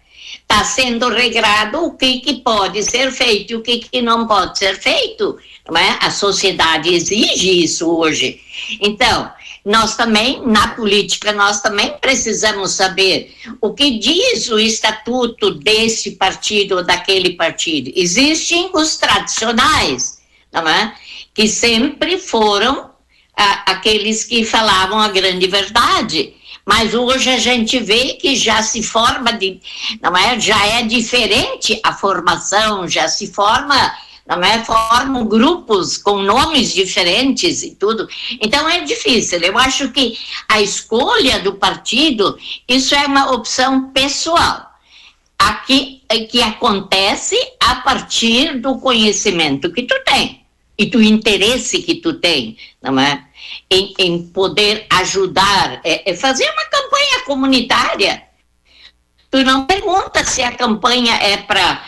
está sendo regrado o que, que pode ser feito e o que, que não pode ser feito. Não é? A sociedade exige isso hoje. Então, nós também, na política, nós também precisamos saber o que diz o estatuto desse partido ou daquele partido. Existem os tradicionais, não é? Que sempre foram ah, aqueles que falavam a grande verdade mas hoje a gente vê que já se forma de, não é? Já é diferente a formação, já se forma, não é? Formam grupos com nomes diferentes e tudo. Então é difícil. Eu acho que a escolha do partido, isso é uma opção pessoal. Aqui que acontece a partir do conhecimento que tu tem e do interesse que tu tem, não é? Em, em poder ajudar, é, é fazer uma campanha comunitária. Tu não pergunta se a campanha é para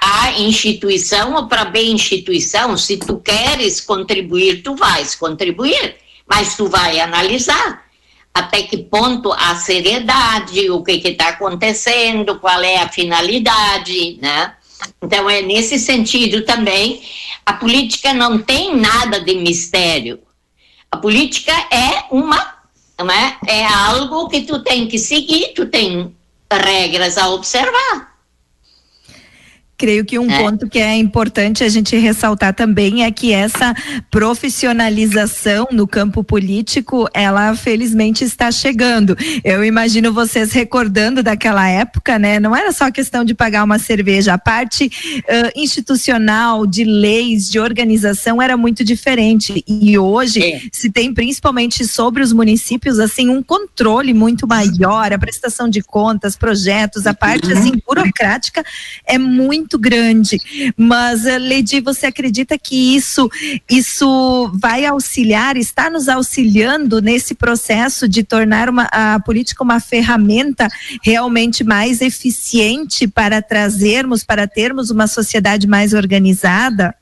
A instituição ou para B instituição. Se tu queres contribuir, tu vais contribuir, mas tu vai analisar até que ponto a seriedade, o que está acontecendo, qual é a finalidade, né? Então, é nesse sentido também, a política não tem nada de mistério. A política é uma, né, é algo que tu tem que seguir, tu tem regras a observar. Creio que um é. ponto que é importante a gente ressaltar também é que essa profissionalização no campo político, ela felizmente está chegando. Eu imagino vocês recordando daquela época, né? Não era só questão de pagar uma cerveja, a parte uh, institucional, de leis, de organização era muito diferente. E hoje é. se tem principalmente sobre os municípios assim um controle muito maior, a prestação de contas, projetos, a parte assim uhum. burocrática é muito muito grande. Mas, eh, Lady, você acredita que isso, isso vai auxiliar, está nos auxiliando nesse processo de tornar uma, a política uma ferramenta realmente mais eficiente para trazermos, para termos uma sociedade mais organizada?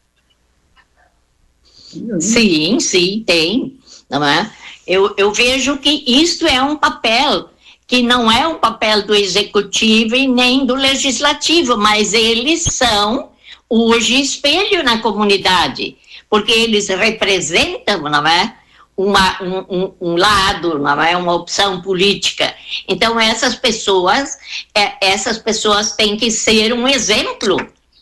Sim, sim, tem, não é? Eu, eu vejo que isto é um papel que não é um papel do executivo e nem do legislativo, mas eles são hoje espelho na comunidade, porque eles representam, não é? Uma, um, um, lado, não é uma opção política. Então essas pessoas, é, essas pessoas têm que ser um exemplo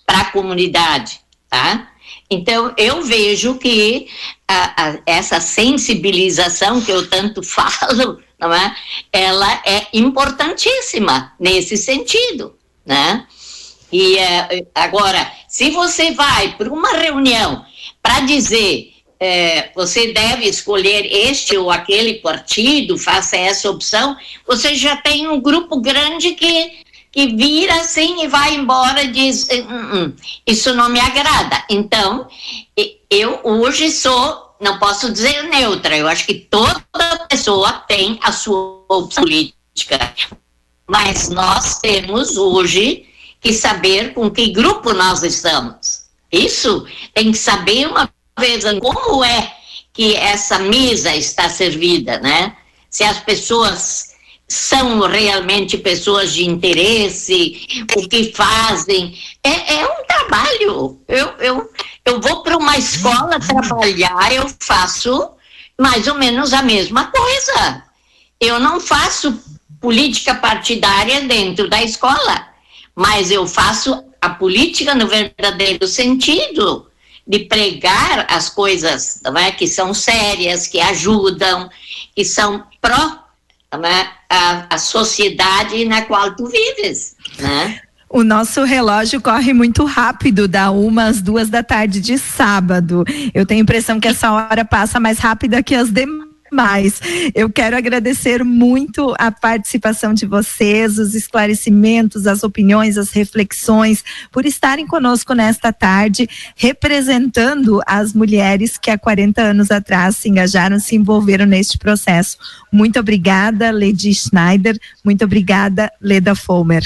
para a comunidade, tá? Então eu vejo que a, a, essa sensibilização que eu tanto falo é? Ela é importantíssima nesse sentido, né? E é, agora, se você vai para uma reunião para dizer é, você deve escolher este ou aquele partido, faça essa opção, você já tem um grupo grande que que vira assim e vai embora e diz hum, hum, isso não me agrada. Então, eu hoje sou não posso dizer neutra, eu acho que toda pessoa tem a sua política, mas nós temos hoje que saber com que grupo nós estamos. Isso tem que saber uma vez como é que essa mesa está servida, né? Se as pessoas são realmente pessoas de interesse, o que fazem. É, é um trabalho. Eu, eu, eu vou para uma escola trabalhar, eu faço mais ou menos a mesma coisa. Eu não faço política partidária dentro da escola, mas eu faço a política no verdadeiro sentido de pregar as coisas é, que são sérias, que ajudam, que são pró né, a, a sociedade na qual tu vives, né? O nosso relógio corre muito rápido, da uma às duas da tarde de sábado. Eu tenho a impressão que essa hora passa mais rápida que as demais mais. Eu quero agradecer muito a participação de vocês, os esclarecimentos, as opiniões, as reflexões, por estarem conosco nesta tarde, representando as mulheres que há 40 anos atrás se engajaram, se envolveram neste processo. Muito obrigada, Lady Schneider. Muito obrigada, Leda Fomer.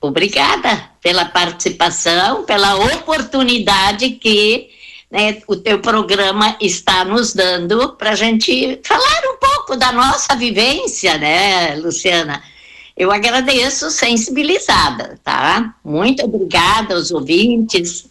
Obrigada pela participação, pela oportunidade que né, o teu programa está nos dando para a gente falar um pouco da nossa vivência, né, Luciana? Eu agradeço, sensibilizada, tá? Muito obrigada aos ouvintes.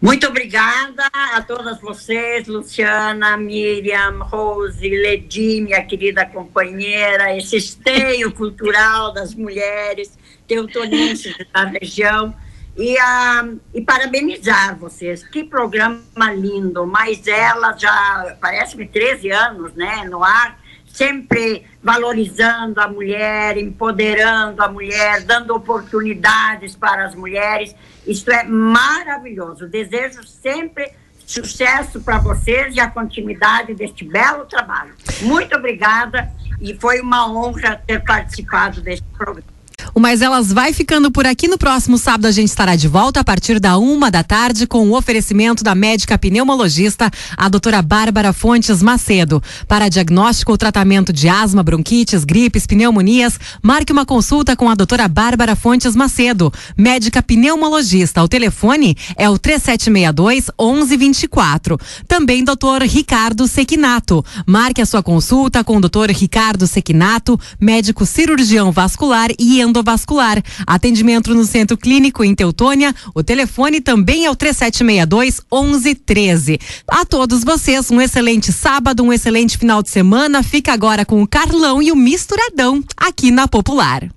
Muito obrigada a todas vocês, Luciana, Miriam, Rose, Ledi, minha querida companheira, esse esteio cultural das mulheres teutonenses da região e, uh, e parabenizar vocês. Que programa lindo. Mas ela já, parece-me, 13 anos né, no ar, sempre valorizando a mulher, empoderando a mulher, dando oportunidades para as mulheres. Isso é maravilhoso. Desejo sempre sucesso para vocês e a continuidade deste belo trabalho. Muito obrigada e foi uma honra ter participado deste programa. O Mais Elas vai ficando por aqui. No próximo sábado a gente estará de volta a partir da uma da tarde com o oferecimento da médica pneumologista, a doutora Bárbara Fontes Macedo. Para diagnóstico ou tratamento de asma, bronquites, gripes, pneumonias, marque uma consulta com a doutora Bárbara Fontes Macedo, médica pneumologista. O telefone é o 3762 1124. Também doutor Ricardo Sequinato. Marque a sua consulta com o doutor Ricardo Sequinato, médico cirurgião vascular e endovascular vascular. Atendimento no Centro Clínico em Teutônia. O telefone também é o 3762 1113. A todos vocês, um excelente sábado, um excelente final de semana. Fica agora com o Carlão e o Misturadão aqui na Popular.